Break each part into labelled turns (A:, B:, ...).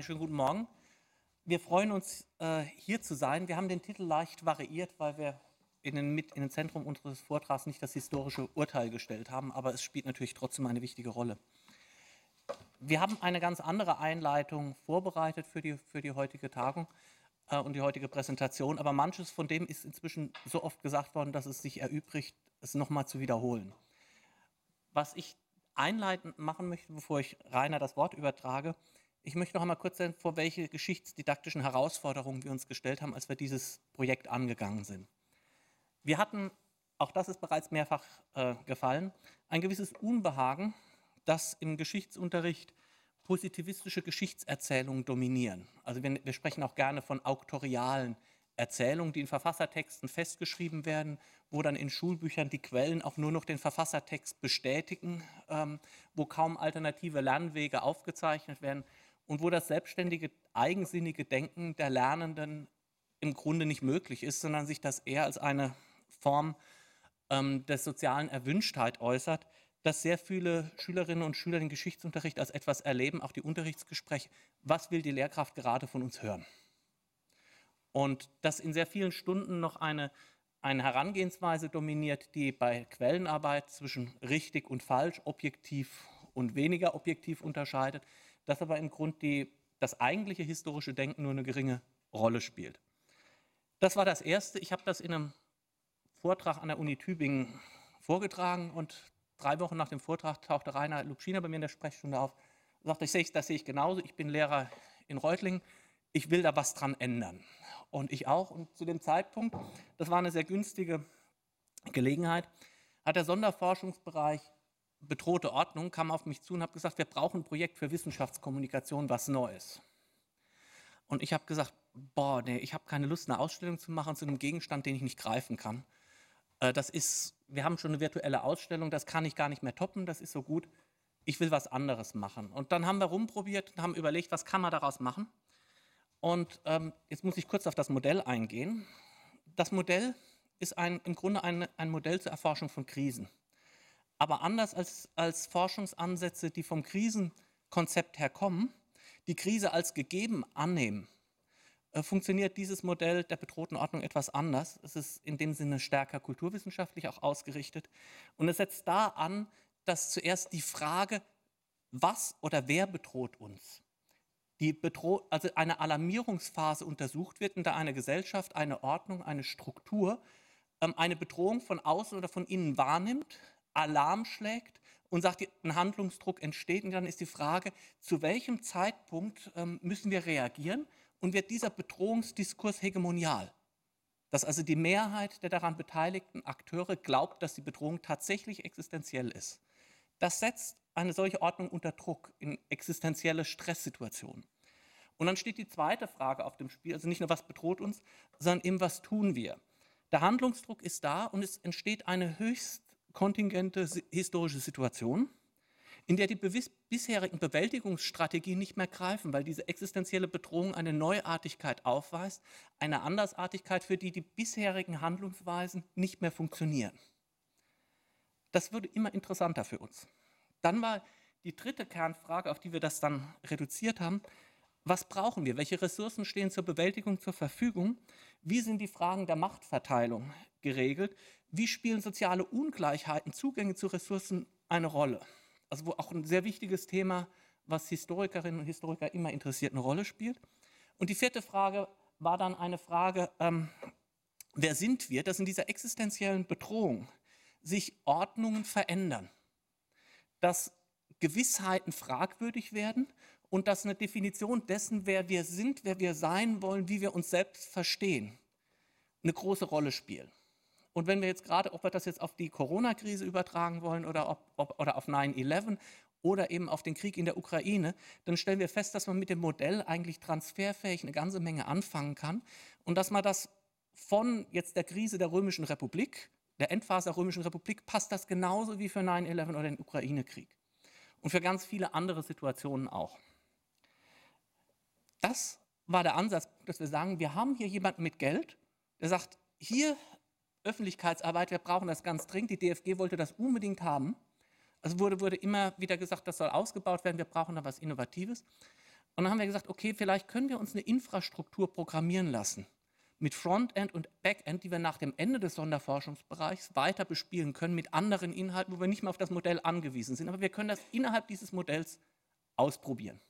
A: Schönen guten Morgen. Wir freuen uns, äh, hier zu sein. Wir haben den Titel leicht variiert, weil wir in den, mit in den Zentrum unseres Vortrags nicht das historische Urteil gestellt haben, aber es spielt natürlich trotzdem eine wichtige Rolle. Wir haben eine ganz andere Einleitung vorbereitet für die, für die heutige Tagung äh, und die heutige Präsentation, aber manches von dem ist inzwischen so oft gesagt worden, dass es sich erübrigt, es nochmal zu wiederholen. Was ich einleitend machen möchte, bevor ich Rainer das Wort übertrage, ich möchte noch einmal kurz sagen, vor welche geschichtsdidaktischen Herausforderungen wir uns gestellt haben, als wir dieses Projekt angegangen sind. Wir hatten, auch das ist bereits mehrfach äh, gefallen, ein gewisses Unbehagen, dass im Geschichtsunterricht positivistische Geschichtserzählungen dominieren. Also wir, wir sprechen auch gerne von auktorialen Erzählungen, die in Verfassertexten festgeschrieben werden, wo dann in Schulbüchern die Quellen auch nur noch den Verfassertext bestätigen, ähm, wo kaum alternative Lernwege aufgezeichnet werden und wo das selbstständige, eigensinnige Denken der Lernenden im Grunde nicht möglich ist, sondern sich das eher als eine Form ähm, der sozialen Erwünschtheit äußert, dass sehr viele Schülerinnen und Schüler den Geschichtsunterricht als etwas erleben, auch die Unterrichtsgespräche, was will die Lehrkraft gerade von uns hören? Und dass in sehr vielen Stunden noch eine, eine Herangehensweise dominiert, die bei Quellenarbeit zwischen richtig und falsch, objektiv und weniger objektiv unterscheidet, dass aber im Grunde die, das eigentliche historische Denken nur eine geringe Rolle spielt. Das war das Erste. Ich habe das in einem Vortrag an der Uni Tübingen vorgetragen und drei Wochen nach dem Vortrag tauchte Rainer Lubschiner bei mir in der Sprechstunde auf und sagte, ich sehe, das sehe ich genauso, ich bin Lehrer in Reutlingen, ich will da was dran ändern. Und ich auch. Und zu dem Zeitpunkt, das war eine sehr günstige Gelegenheit, hat der Sonderforschungsbereich bedrohte Ordnung kam auf mich zu und hat gesagt, wir brauchen ein Projekt für Wissenschaftskommunikation, was Neues. Und ich habe gesagt, boah, nee, ich habe keine Lust, eine Ausstellung zu machen zu einem Gegenstand, den ich nicht greifen kann. Äh, das ist, wir haben schon eine virtuelle Ausstellung, das kann ich gar nicht mehr toppen, das ist so gut. Ich will was anderes machen. Und dann haben wir rumprobiert und haben überlegt, was kann man daraus machen. Und ähm, jetzt muss ich kurz auf das Modell eingehen. Das Modell ist ein, im Grunde ein, ein Modell zur Erforschung von Krisen. Aber anders als, als Forschungsansätze, die vom Krisenkonzept her kommen, die Krise als gegeben annehmen, äh, funktioniert dieses Modell der bedrohten Ordnung etwas anders. Es ist in dem Sinne stärker kulturwissenschaftlich auch ausgerichtet. Und es setzt da an, dass zuerst die Frage, was oder wer bedroht uns, die bedroh also eine Alarmierungsphase untersucht wird, in der eine Gesellschaft, eine Ordnung, eine Struktur ähm, eine Bedrohung von außen oder von innen wahrnimmt, Alarm schlägt und sagt, ein Handlungsdruck entsteht. Und dann ist die Frage, zu welchem Zeitpunkt ähm, müssen wir reagieren und wird dieser Bedrohungsdiskurs hegemonial? Dass also die Mehrheit der daran beteiligten Akteure glaubt, dass die Bedrohung tatsächlich existenziell ist. Das setzt eine solche Ordnung unter Druck in existenzielle Stresssituationen. Und dann steht die zweite Frage auf dem Spiel, also nicht nur, was bedroht uns, sondern eben, was tun wir? Der Handlungsdruck ist da und es entsteht eine höchst kontingente historische Situation, in der die bisherigen Bewältigungsstrategien nicht mehr greifen, weil diese existenzielle Bedrohung eine Neuartigkeit aufweist, eine Andersartigkeit, für die die bisherigen Handlungsweisen nicht mehr funktionieren. Das würde immer interessanter für uns. Dann war die dritte Kernfrage, auf die wir das dann reduziert haben, was brauchen wir? Welche Ressourcen stehen zur Bewältigung zur Verfügung? Wie sind die Fragen der Machtverteilung geregelt? Wie spielen soziale Ungleichheiten, Zugänge zu Ressourcen eine Rolle? Also wo auch ein sehr wichtiges Thema, was Historikerinnen und Historiker immer interessiert, eine Rolle spielt. Und die vierte Frage war dann eine Frage, ähm, wer sind wir, dass in dieser existenziellen Bedrohung sich Ordnungen verändern, dass Gewissheiten fragwürdig werden und dass eine Definition dessen, wer wir sind, wer wir sein wollen, wie wir uns selbst verstehen, eine große Rolle spielen. Und wenn wir jetzt gerade, ob wir das jetzt auf die Corona-Krise übertragen wollen oder, ob, ob, oder auf 9-11 oder eben auf den Krieg in der Ukraine, dann stellen wir fest, dass man mit dem Modell eigentlich transferfähig eine ganze Menge anfangen kann und dass man das von jetzt der Krise der Römischen Republik, der Endphase der Römischen Republik, passt das genauso wie für 9-11 oder den Ukraine-Krieg. Und für ganz viele andere Situationen auch. Das war der Ansatz, dass wir sagen, wir haben hier jemanden mit Geld, der sagt, hier Öffentlichkeitsarbeit, wir brauchen das ganz dringend. Die DFG wollte das unbedingt haben. Also wurde, wurde immer wieder gesagt, das soll ausgebaut werden, wir brauchen da was Innovatives. Und dann haben wir gesagt, okay, vielleicht können wir uns eine Infrastruktur programmieren lassen mit Frontend und Backend, die wir nach dem Ende des Sonderforschungsbereichs weiter bespielen können mit anderen Inhalten, wo wir nicht mehr auf das Modell angewiesen sind. Aber wir können das innerhalb dieses Modells ausprobieren.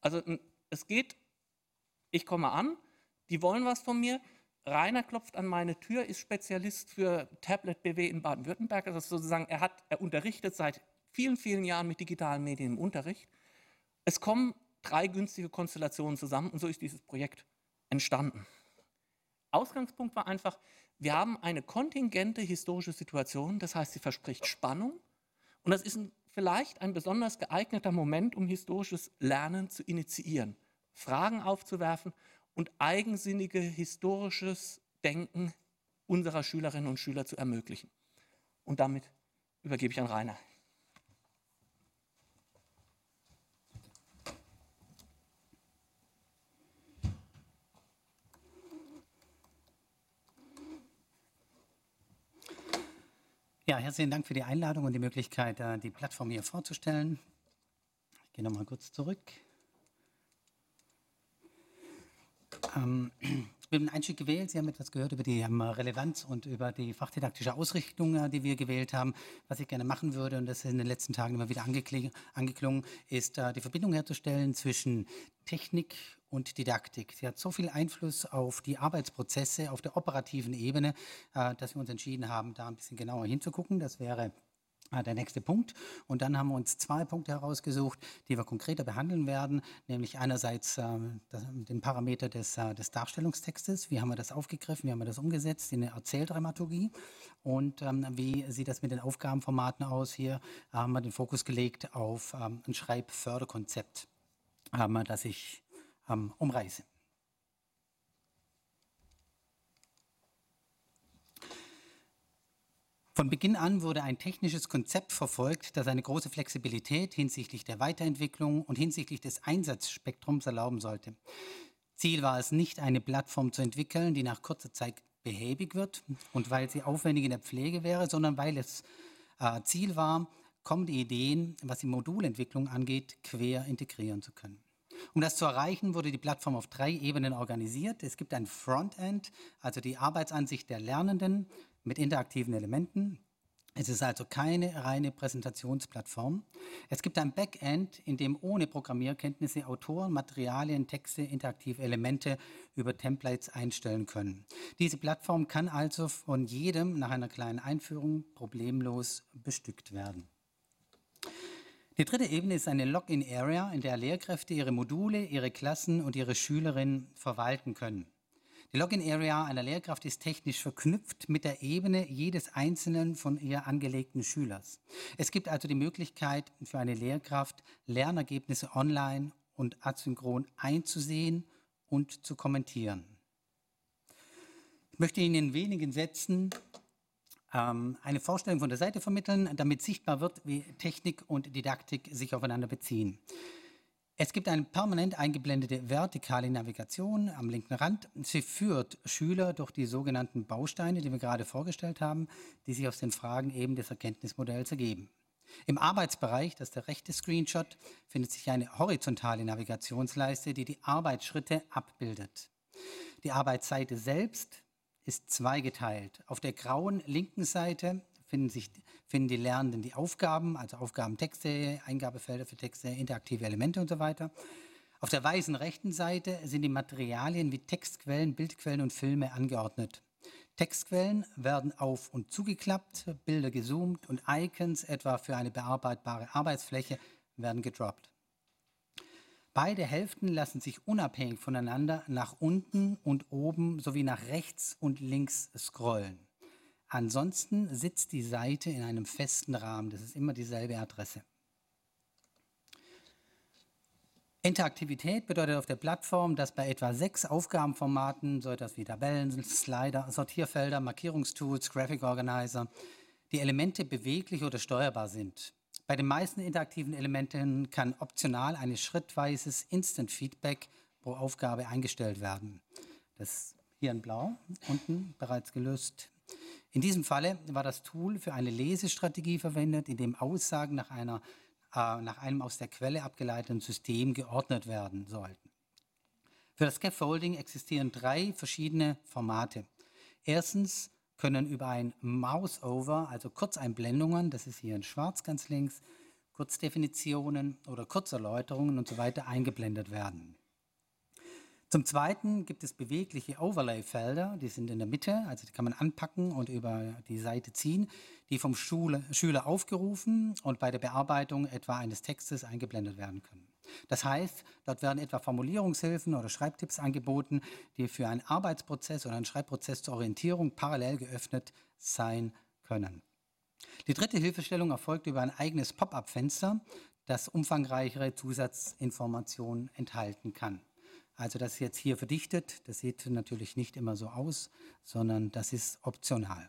A: Also es geht, ich komme an, die wollen was von mir, Rainer klopft an meine Tür, ist Spezialist für Tablet BW in Baden-Württemberg. Also sozusagen, er, hat, er unterrichtet seit vielen, vielen Jahren mit digitalen Medien im Unterricht. Es kommen drei günstige Konstellationen zusammen und so ist dieses Projekt entstanden. Ausgangspunkt war einfach, wir haben eine kontingente historische Situation, das heißt, sie verspricht Spannung und das ist ein, vielleicht ein besonders geeigneter Moment, um historisches Lernen zu initiieren, Fragen aufzuwerfen und eigensinnige historisches Denken unserer Schülerinnen und Schüler zu ermöglichen. Und damit übergebe ich an Rainer.
B: Ja, herzlichen Dank für die Einladung und die Möglichkeit, äh, die Plattform hier vorzustellen. Ich gehe nochmal kurz zurück. Ähm, ich bin einen Einstieg gewählt. Sie haben etwas gehört über die ähm, Relevanz und über die fachdidaktische Ausrichtung, äh, die wir gewählt haben. Was ich gerne machen würde, und das ist in den letzten Tagen immer wieder angeklungen, ist äh, die Verbindung herzustellen zwischen Technik und Didaktik. Sie hat so viel Einfluss auf die Arbeitsprozesse auf der operativen Ebene, äh, dass wir uns entschieden haben, da ein bisschen genauer hinzugucken. Das wäre der nächste Punkt. Und dann haben wir uns zwei Punkte herausgesucht, die wir konkreter behandeln werden, nämlich einerseits äh, das, den Parameter des, äh, des, Darstellungstextes, wie haben wir das aufgegriffen, wie haben wir das umgesetzt in der Erzähldramaturgie und ähm, wie sieht das mit den Aufgabenformaten aus. Hier haben wir den Fokus gelegt auf ähm, ein Schreibförderkonzept, ähm, das ich ähm, umreiße. Von Beginn an wurde ein technisches Konzept verfolgt, das eine große Flexibilität hinsichtlich der Weiterentwicklung und hinsichtlich des Einsatzspektrums erlauben sollte. Ziel war es nicht, eine Plattform zu entwickeln, die nach kurzer Zeit behäbig wird und weil sie aufwendig in der Pflege wäre, sondern weil es äh, Ziel war, kommende Ideen, was die Modulentwicklung angeht, quer integrieren zu können. Um das zu erreichen, wurde die Plattform auf drei Ebenen organisiert. Es gibt ein Frontend, also die Arbeitsansicht der Lernenden mit interaktiven Elementen. Es ist also keine reine Präsentationsplattform. Es gibt ein Backend, in dem ohne Programmierkenntnisse Autoren, Materialien, Texte, interaktive Elemente über Templates einstellen können. Diese Plattform kann also von jedem nach einer kleinen Einführung problemlos bestückt werden. Die dritte Ebene ist eine Login-Area, in der Lehrkräfte ihre Module, ihre Klassen und ihre Schülerinnen verwalten können. Die Login-Area einer Lehrkraft ist technisch verknüpft mit der Ebene jedes einzelnen von ihr angelegten Schülers. Es gibt also die Möglichkeit für eine Lehrkraft, Lernergebnisse online und asynchron einzusehen und zu kommentieren. Ich möchte Ihnen in wenigen Sätzen ähm, eine Vorstellung von der Seite vermitteln, damit sichtbar wird, wie Technik und Didaktik sich aufeinander beziehen. Es gibt eine permanent eingeblendete vertikale Navigation am linken Rand. Sie führt Schüler durch die sogenannten Bausteine, die wir gerade vorgestellt haben, die sich aus den Fragen eben des Erkenntnismodells ergeben. Im Arbeitsbereich, das ist der rechte Screenshot, findet sich eine horizontale Navigationsleiste, die die Arbeitsschritte abbildet. Die Arbeitsseite selbst ist zweigeteilt. Auf der grauen linken Seite finden, sich, finden die Lernenden die Aufgaben, also Aufgabentexte, Eingabefelder für Texte, interaktive Elemente und so weiter. Auf der weißen rechten Seite sind die Materialien wie Textquellen, Bildquellen und Filme angeordnet. Textquellen werden auf- und zugeklappt, Bilder gezoomt und Icons, etwa für eine bearbeitbare Arbeitsfläche, werden gedroppt. Beide Hälften lassen sich unabhängig voneinander nach unten und oben sowie nach rechts und links scrollen. Ansonsten sitzt die Seite in einem festen Rahmen. Das ist immer dieselbe Adresse. Interaktivität bedeutet auf der Plattform, dass bei etwa sechs Aufgabenformaten, so etwas wie Tabellen, Slider, Sortierfelder, Markierungstools, Graphic Organizer, die Elemente beweglich oder steuerbar sind. Bei den meisten interaktiven Elementen kann optional ein schrittweises Instant Feedback pro Aufgabe eingestellt werden. Das hier in Blau, unten bereits gelöst. In diesem Falle war das Tool für eine Lesestrategie verwendet, in dem Aussagen nach einer äh, nach einem aus der Quelle abgeleiteten System geordnet werden sollten. Für das Scaffolding existieren drei verschiedene Formate. Erstens können über ein Mouse-Over, also Kurzeinblendungen, das ist hier in schwarz ganz links, Kurzdefinitionen oder Kurzerläuterungen und so weiter eingeblendet werden. Zum Zweiten gibt es bewegliche Overlay-Felder, die sind in der Mitte, also die kann man anpacken und über die Seite ziehen, die vom Schule, Schüler aufgerufen und bei der Bearbeitung etwa eines Textes eingeblendet werden können. Das heißt, dort werden etwa Formulierungshilfen oder Schreibtipps angeboten, die für einen Arbeitsprozess oder einen Schreibprozess zur Orientierung parallel geöffnet sein können. Die dritte Hilfestellung erfolgt über ein eigenes Pop-up-Fenster, das umfangreichere Zusatzinformationen enthalten kann. Also das ist jetzt hier verdichtet, das sieht natürlich nicht immer so aus, sondern das ist optional.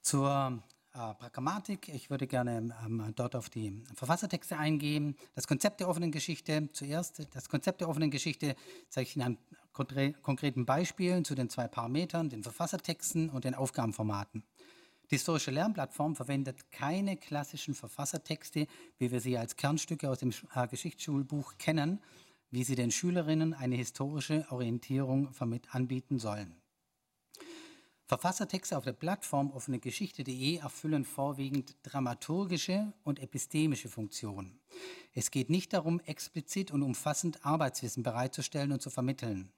B: Zur äh, Pragmatik. Ich würde gerne ähm, dort auf die Verfassertexte eingehen. Das Konzept der offenen Geschichte. Zuerst das Konzept der offenen Geschichte zeige ich Ihnen an konkreten Beispielen zu den zwei Parametern, den Verfassertexten und den Aufgabenformaten. Die historische Lernplattform verwendet keine klassischen Verfassertexte, wie wir sie als Kernstücke aus dem äh, Geschichtsschulbuch kennen, wie sie den Schülerinnen eine historische Orientierung anbieten sollen. Verfassertexte auf der Plattform offenegeschichte.de erfüllen vorwiegend dramaturgische und epistemische Funktionen. Es geht nicht darum, explizit und umfassend Arbeitswissen bereitzustellen und zu vermitteln.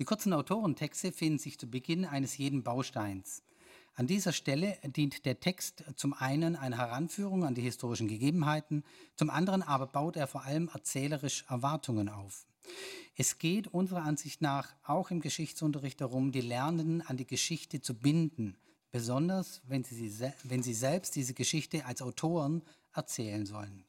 B: Die kurzen Autorentexte finden sich zu Beginn eines jeden Bausteins. An dieser Stelle dient der Text zum einen einer Heranführung an die historischen Gegebenheiten, zum anderen aber baut er vor allem erzählerisch Erwartungen auf. Es geht unserer Ansicht nach auch im Geschichtsunterricht darum, die Lernenden an die Geschichte zu binden, besonders wenn sie, wenn sie selbst diese Geschichte als Autoren erzählen sollen.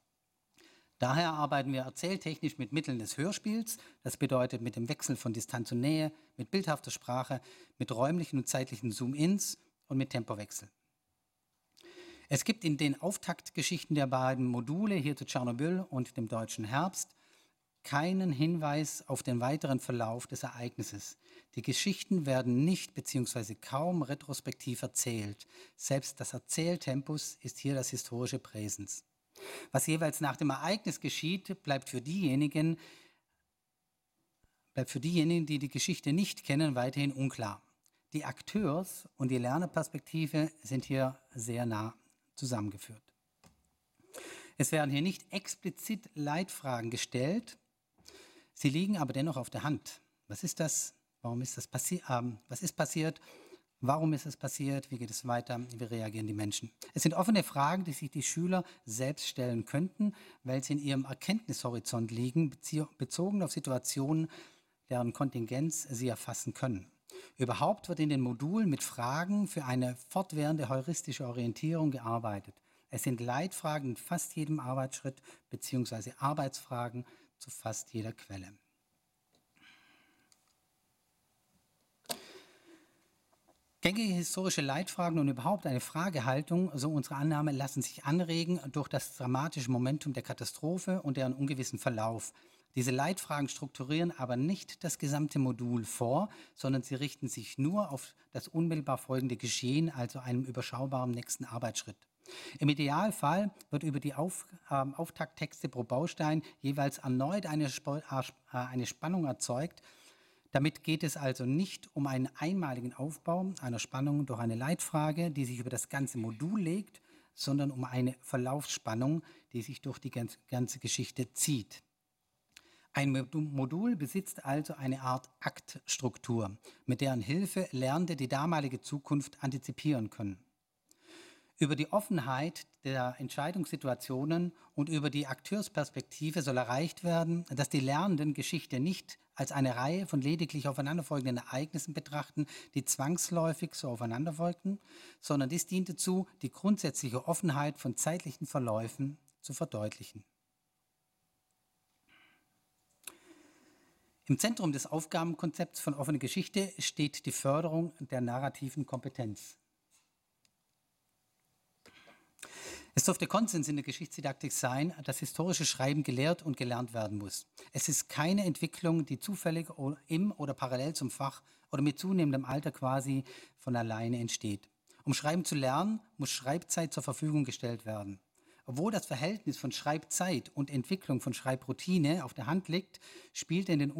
B: Daher arbeiten wir erzähltechnisch mit Mitteln des Hörspiels, das bedeutet mit dem Wechsel von Distanz und Nähe, mit bildhafter Sprache, mit räumlichen und zeitlichen Zoom-ins und mit Tempowechsel. Es gibt in den Auftaktgeschichten der beiden Module, hier zu Tschernobyl und dem deutschen Herbst, keinen Hinweis auf den weiteren Verlauf des Ereignisses. Die Geschichten werden nicht bzw. kaum retrospektiv erzählt. Selbst das Erzähltempus ist hier das historische Präsens. Was jeweils nach dem Ereignis geschieht, bleibt für diejenigen, bleibt für diejenigen, die die Geschichte nicht kennen, weiterhin unklar. Die Akteurs- und die Lernerperspektive sind hier sehr nah zusammengeführt. Es werden hier nicht explizit Leitfragen gestellt, Sie liegen aber dennoch auf der Hand. Was ist das? Warum ist das passiert? Ähm, was ist passiert? Warum ist es passiert? Wie geht es weiter? Wie reagieren die Menschen? Es sind offene Fragen, die sich die Schüler selbst stellen könnten, weil sie in ihrem Erkenntnishorizont liegen, bezogen auf Situationen, deren Kontingenz sie erfassen können. Überhaupt wird in den Modulen mit Fragen für eine fortwährende heuristische Orientierung gearbeitet. Es sind Leitfragen in fast jedem Arbeitsschritt bzw. Arbeitsfragen zu fast jeder Quelle. Gängige historische Leitfragen und überhaupt eine Fragehaltung, so unsere Annahme, lassen sich anregen durch das dramatische Momentum der Katastrophe und deren ungewissen Verlauf. Diese Leitfragen strukturieren aber nicht das gesamte Modul vor, sondern sie richten sich nur auf das unmittelbar folgende Geschehen, also einem überschaubaren nächsten Arbeitsschritt. Im Idealfall wird über die Auf, äh, Auftakttexte pro Baustein jeweils erneut eine, äh, eine Spannung erzeugt. Damit geht es also nicht um einen einmaligen Aufbau einer Spannung durch eine Leitfrage, die sich über das ganze Modul legt, sondern um eine Verlaufsspannung, die sich durch die ganze Geschichte zieht. Ein Modul besitzt also eine Art Aktstruktur, mit deren Hilfe Lernende die damalige Zukunft antizipieren können über die Offenheit der Entscheidungssituationen und über die Akteursperspektive soll erreicht werden, dass die Lernenden Geschichte nicht als eine Reihe von lediglich aufeinanderfolgenden Ereignissen betrachten, die zwangsläufig so aufeinanderfolgten, sondern dies dient dazu, die grundsätzliche Offenheit von zeitlichen Verläufen zu verdeutlichen. Im Zentrum des Aufgabenkonzepts von offene Geschichte steht die Förderung der narrativen Kompetenz. Es dürfte Konsens in der Geschichtsdidaktik sein, dass historische Schreiben gelehrt und gelernt werden muss. Es ist keine Entwicklung, die zufällig im oder parallel zum Fach oder mit zunehmendem Alter quasi von alleine entsteht. Um Schreiben zu lernen, muss Schreibzeit zur Verfügung gestellt werden. Obwohl das Verhältnis von Schreibzeit und Entwicklung von Schreibroutine auf der Hand liegt, spielt, in den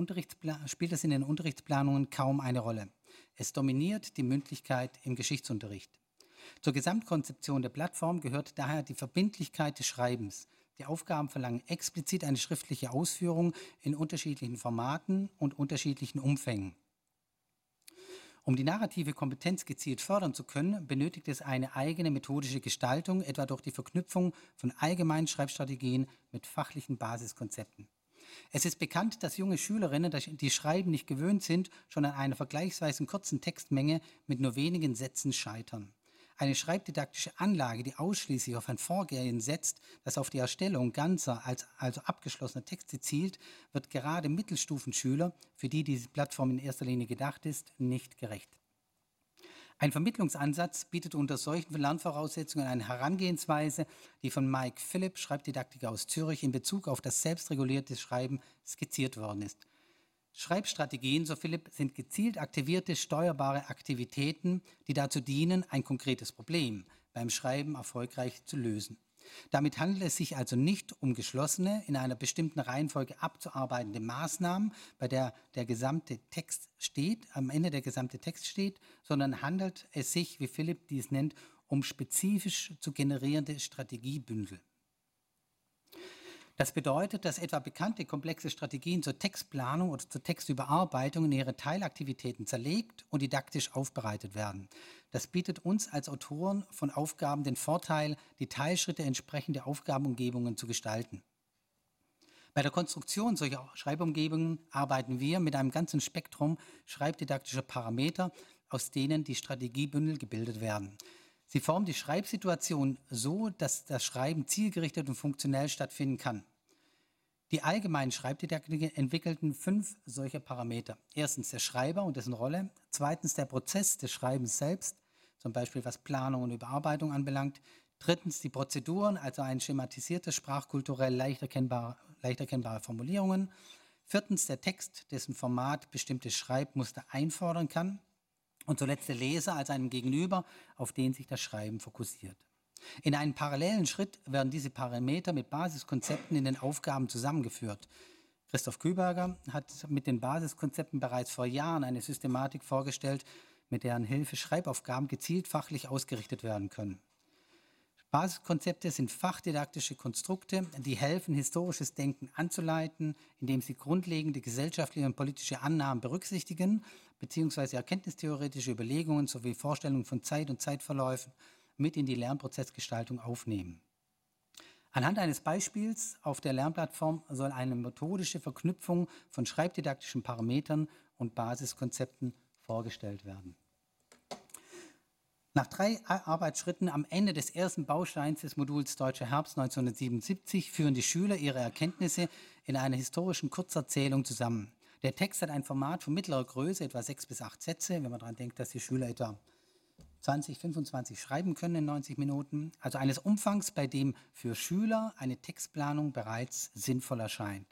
B: spielt es in den Unterrichtsplanungen kaum eine Rolle. Es dominiert die Mündlichkeit im Geschichtsunterricht. Zur Gesamtkonzeption der Plattform gehört daher die Verbindlichkeit des Schreibens. Die Aufgaben verlangen explizit eine schriftliche Ausführung in unterschiedlichen Formaten und unterschiedlichen Umfängen. Um die narrative Kompetenz gezielt fördern zu können, benötigt es eine eigene methodische Gestaltung, etwa durch die Verknüpfung von allgemeinen Schreibstrategien mit fachlichen Basiskonzepten. Es ist bekannt, dass junge Schülerinnen, die Schreiben nicht gewöhnt sind, schon an einer vergleichsweise kurzen Textmenge mit nur wenigen Sätzen scheitern. Eine schreibdidaktische Anlage, die ausschließlich auf ein Vorgehen setzt, das auf die Erstellung ganzer, als, also abgeschlossener Texte zielt, wird gerade Mittelstufenschüler, für die diese Plattform in erster Linie gedacht ist, nicht gerecht. Ein Vermittlungsansatz bietet unter solchen Lernvoraussetzungen eine Herangehensweise, die von Mike Philipp, Schreibdidaktiker aus Zürich, in Bezug auf das selbstregulierte Schreiben skizziert worden ist. Schreibstrategien, so Philipp, sind gezielt aktivierte steuerbare Aktivitäten, die dazu dienen, ein konkretes Problem beim Schreiben erfolgreich zu lösen. Damit handelt es sich also nicht um geschlossene, in einer bestimmten Reihenfolge abzuarbeitende Maßnahmen, bei der der gesamte Text steht, am Ende der gesamte Text steht, sondern handelt es sich, wie Philipp dies nennt, um spezifisch zu generierende Strategiebündel. Das bedeutet, dass etwa bekannte komplexe Strategien zur Textplanung oder zur Textüberarbeitung in ihre Teilaktivitäten zerlegt und didaktisch aufbereitet werden. Das bietet uns als Autoren von Aufgaben den Vorteil, die Teilschritte entsprechend der Aufgabenumgebungen zu gestalten. Bei der Konstruktion solcher Schreibumgebungen arbeiten wir mit einem ganzen Spektrum schreibdidaktischer Parameter, aus denen die Strategiebündel gebildet werden. Sie formen die Schreibsituation so, dass das Schreiben zielgerichtet und funktionell stattfinden kann. Die allgemeinen Schreibdidaktiker entwickelten fünf solcher Parameter. Erstens der Schreiber und dessen Rolle. Zweitens der Prozess des Schreibens selbst, zum Beispiel was Planung und Überarbeitung anbelangt. Drittens die Prozeduren, also ein schematisiertes, sprachkulturell leicht erkennbare, leicht erkennbare Formulierungen. Viertens der Text, dessen Format bestimmte Schreibmuster einfordern kann. Und zuletzt der Leser als einem Gegenüber, auf den sich das Schreiben fokussiert. In einem parallelen Schritt werden diese Parameter mit Basiskonzepten in den Aufgaben zusammengeführt. Christoph Küberger hat mit den Basiskonzepten bereits vor Jahren eine Systematik vorgestellt, mit deren Hilfe Schreibaufgaben gezielt fachlich ausgerichtet werden können. Basiskonzepte sind fachdidaktische Konstrukte, die helfen, historisches Denken anzuleiten, indem sie grundlegende gesellschaftliche und politische Annahmen berücksichtigen, beziehungsweise erkenntnistheoretische Überlegungen sowie Vorstellungen von Zeit und Zeitverläufen mit in die Lernprozessgestaltung aufnehmen. Anhand eines Beispiels auf der Lernplattform soll eine methodische Verknüpfung von schreibdidaktischen Parametern und Basiskonzepten vorgestellt werden. Nach drei Arbeitsschritten am Ende des ersten Bausteins des Moduls Deutscher Herbst 1977 führen die Schüler ihre Erkenntnisse in einer historischen Kurzerzählung zusammen. Der Text hat ein Format von mittlerer Größe, etwa sechs bis acht Sätze, wenn man daran denkt, dass die Schüler etwa 20, 25 schreiben können in 90 Minuten. Also eines Umfangs, bei dem für Schüler eine Textplanung bereits sinnvoll erscheint.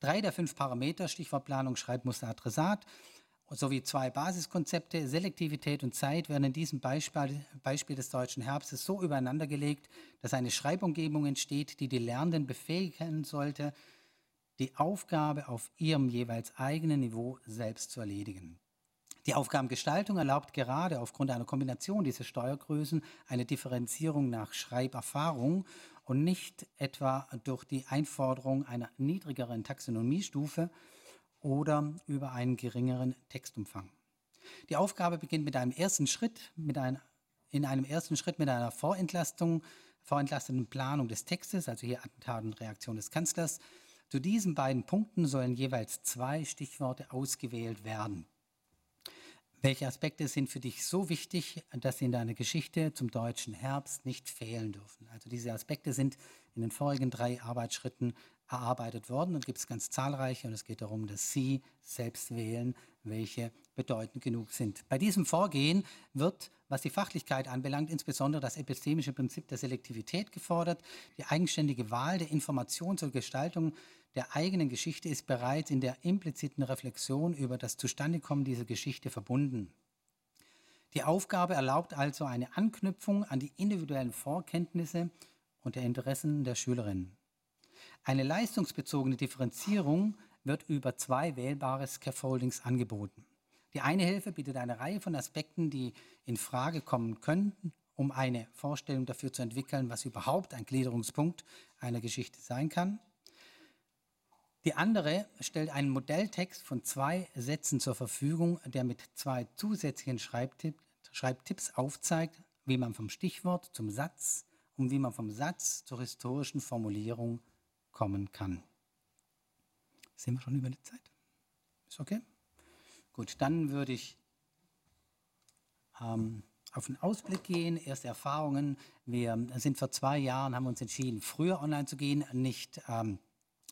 B: Drei der fünf Parameter, Stichwortplanung, Schreibmuster, Adressat, sowie zwei Basiskonzepte, Selektivität und Zeit, werden in diesem Beispiel, Beispiel des deutschen Herbstes so übereinandergelegt, dass eine Schreibumgebung entsteht, die die Lernenden befähigen sollte, die Aufgabe auf ihrem jeweils eigenen Niveau selbst zu erledigen. Die Aufgabengestaltung erlaubt gerade aufgrund einer Kombination dieser Steuergrößen eine Differenzierung nach Schreiberfahrung und nicht etwa durch die Einforderung einer niedrigeren Taxonomiestufe, oder über einen geringeren Textumfang. Die Aufgabe beginnt mit einem ersten Schritt, mit einer, in einem ersten Schritt mit einer Vorentlastung, vorentlastenden Planung des Textes, also hier Attentat und Reaktion des Kanzlers. Zu diesen beiden Punkten sollen jeweils zwei Stichworte ausgewählt werden. Welche Aspekte sind für dich so wichtig, dass sie in deiner Geschichte zum deutschen Herbst nicht fehlen dürfen? Also diese Aspekte sind in den vorigen drei Arbeitsschritten erarbeitet worden und gibt es ganz zahlreiche und es geht darum, dass Sie selbst wählen, welche bedeutend genug sind. Bei diesem Vorgehen wird, was die Fachlichkeit anbelangt, insbesondere das epistemische Prinzip der Selektivität gefordert. Die eigenständige Wahl der Information zur Gestaltung der eigenen Geschichte ist bereits in der impliziten Reflexion über das Zustandekommen dieser Geschichte verbunden. Die Aufgabe erlaubt also eine Anknüpfung an die individuellen Vorkenntnisse und der Interessen der Schülerinnen. Eine leistungsbezogene Differenzierung wird über zwei wählbare Scaffoldings angeboten. Die eine Hilfe bietet eine Reihe von Aspekten, die in Frage kommen könnten, um eine Vorstellung dafür zu entwickeln, was überhaupt ein Gliederungspunkt einer Geschichte sein kann. Die andere stellt einen Modelltext von zwei Sätzen zur Verfügung, der mit zwei zusätzlichen Schreibtipp Schreibtipps aufzeigt, wie man vom Stichwort zum Satz und wie man vom Satz zur historischen Formulierung kommen kann. Sind wir schon über die Zeit? Ist okay? Gut, dann würde ich ähm, auf den Ausblick gehen, erste Erfahrungen. Wir sind vor zwei Jahren, haben uns entschieden, früher online zu gehen, nicht ähm,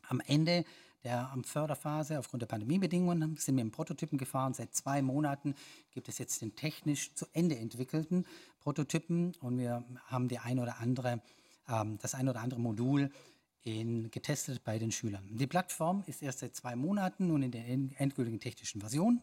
B: am Ende der Förderphase aufgrund der Pandemiebedingungen sind wir im Prototypen gefahren. Seit zwei Monaten gibt es jetzt den technisch zu Ende entwickelten Prototypen und wir haben die ein oder andere, ähm, das ein oder andere Modul in, getestet bei den Schülern. Die Plattform ist erst seit zwei Monaten nun in der endgültigen technischen Version.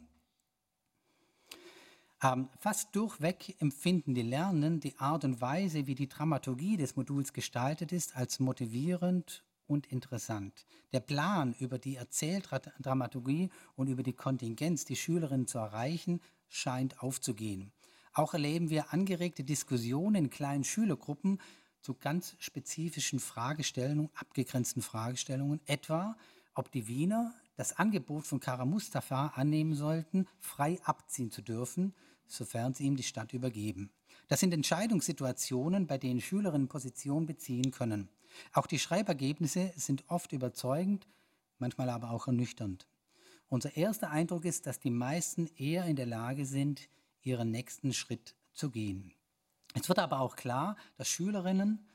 B: Ähm, fast durchweg empfinden die Lernenden die Art und Weise, wie die Dramaturgie des Moduls gestaltet ist, als motivierend und interessant. Der Plan über die Erzähldramaturgie und über die Kontingenz, die Schülerinnen zu erreichen, scheint aufzugehen. Auch erleben wir angeregte Diskussionen in kleinen Schülergruppen zu ganz spezifischen Fragestellungen, abgegrenzten Fragestellungen, etwa ob die Wiener das Angebot von Kara Mustafa annehmen sollten, frei abziehen zu dürfen, sofern sie ihm die Stadt übergeben. Das sind Entscheidungssituationen, bei denen Schülerinnen Position beziehen können. Auch die Schreibergebnisse sind oft überzeugend, manchmal aber auch ernüchternd. Unser erster Eindruck ist, dass die meisten eher in der Lage sind, ihren nächsten Schritt zu gehen. Es wird aber auch klar, dass Schülerinnen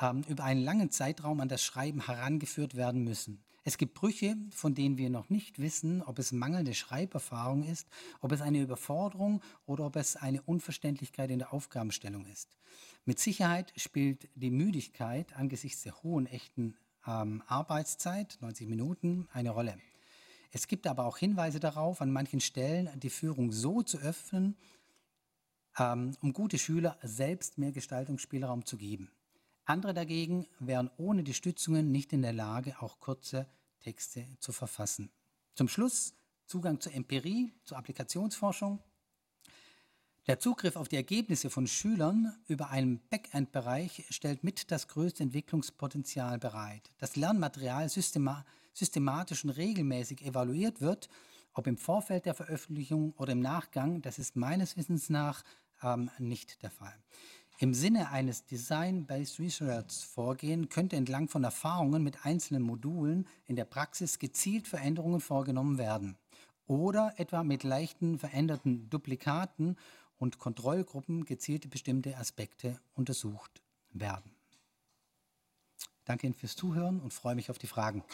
B: ähm, über einen langen Zeitraum an das Schreiben herangeführt werden müssen. Es gibt Brüche, von denen wir noch nicht wissen, ob es mangelnde Schreiberfahrung ist, ob es eine Überforderung oder ob es eine Unverständlichkeit in der Aufgabenstellung ist. Mit Sicherheit spielt die Müdigkeit angesichts der hohen echten ähm, Arbeitszeit, 90 Minuten, eine Rolle. Es gibt aber auch Hinweise darauf, an manchen Stellen die Führung so zu öffnen, ähm, um gute Schüler selbst mehr Gestaltungsspielraum zu geben. Andere dagegen wären ohne die Stützungen nicht in der Lage, auch kurze Texte zu verfassen. Zum Schluss Zugang zur Empirie, zur Applikationsforschung. Der Zugriff auf die Ergebnisse von Schülern über einen Backend-Bereich stellt mit das größte Entwicklungspotenzial bereit. Das Lernmaterial systema systematisch und regelmäßig evaluiert wird, ob im Vorfeld der Veröffentlichung oder im Nachgang, das ist meines Wissens nach ähm, nicht der Fall. Im Sinne eines Design-Based Research Vorgehen könnte entlang von Erfahrungen mit einzelnen Modulen in der Praxis gezielt Veränderungen vorgenommen werden oder etwa mit leichten veränderten Duplikaten und Kontrollgruppen gezielte bestimmte Aspekte untersucht werden. Danke Ihnen fürs Zuhören und freue mich auf die Fragen.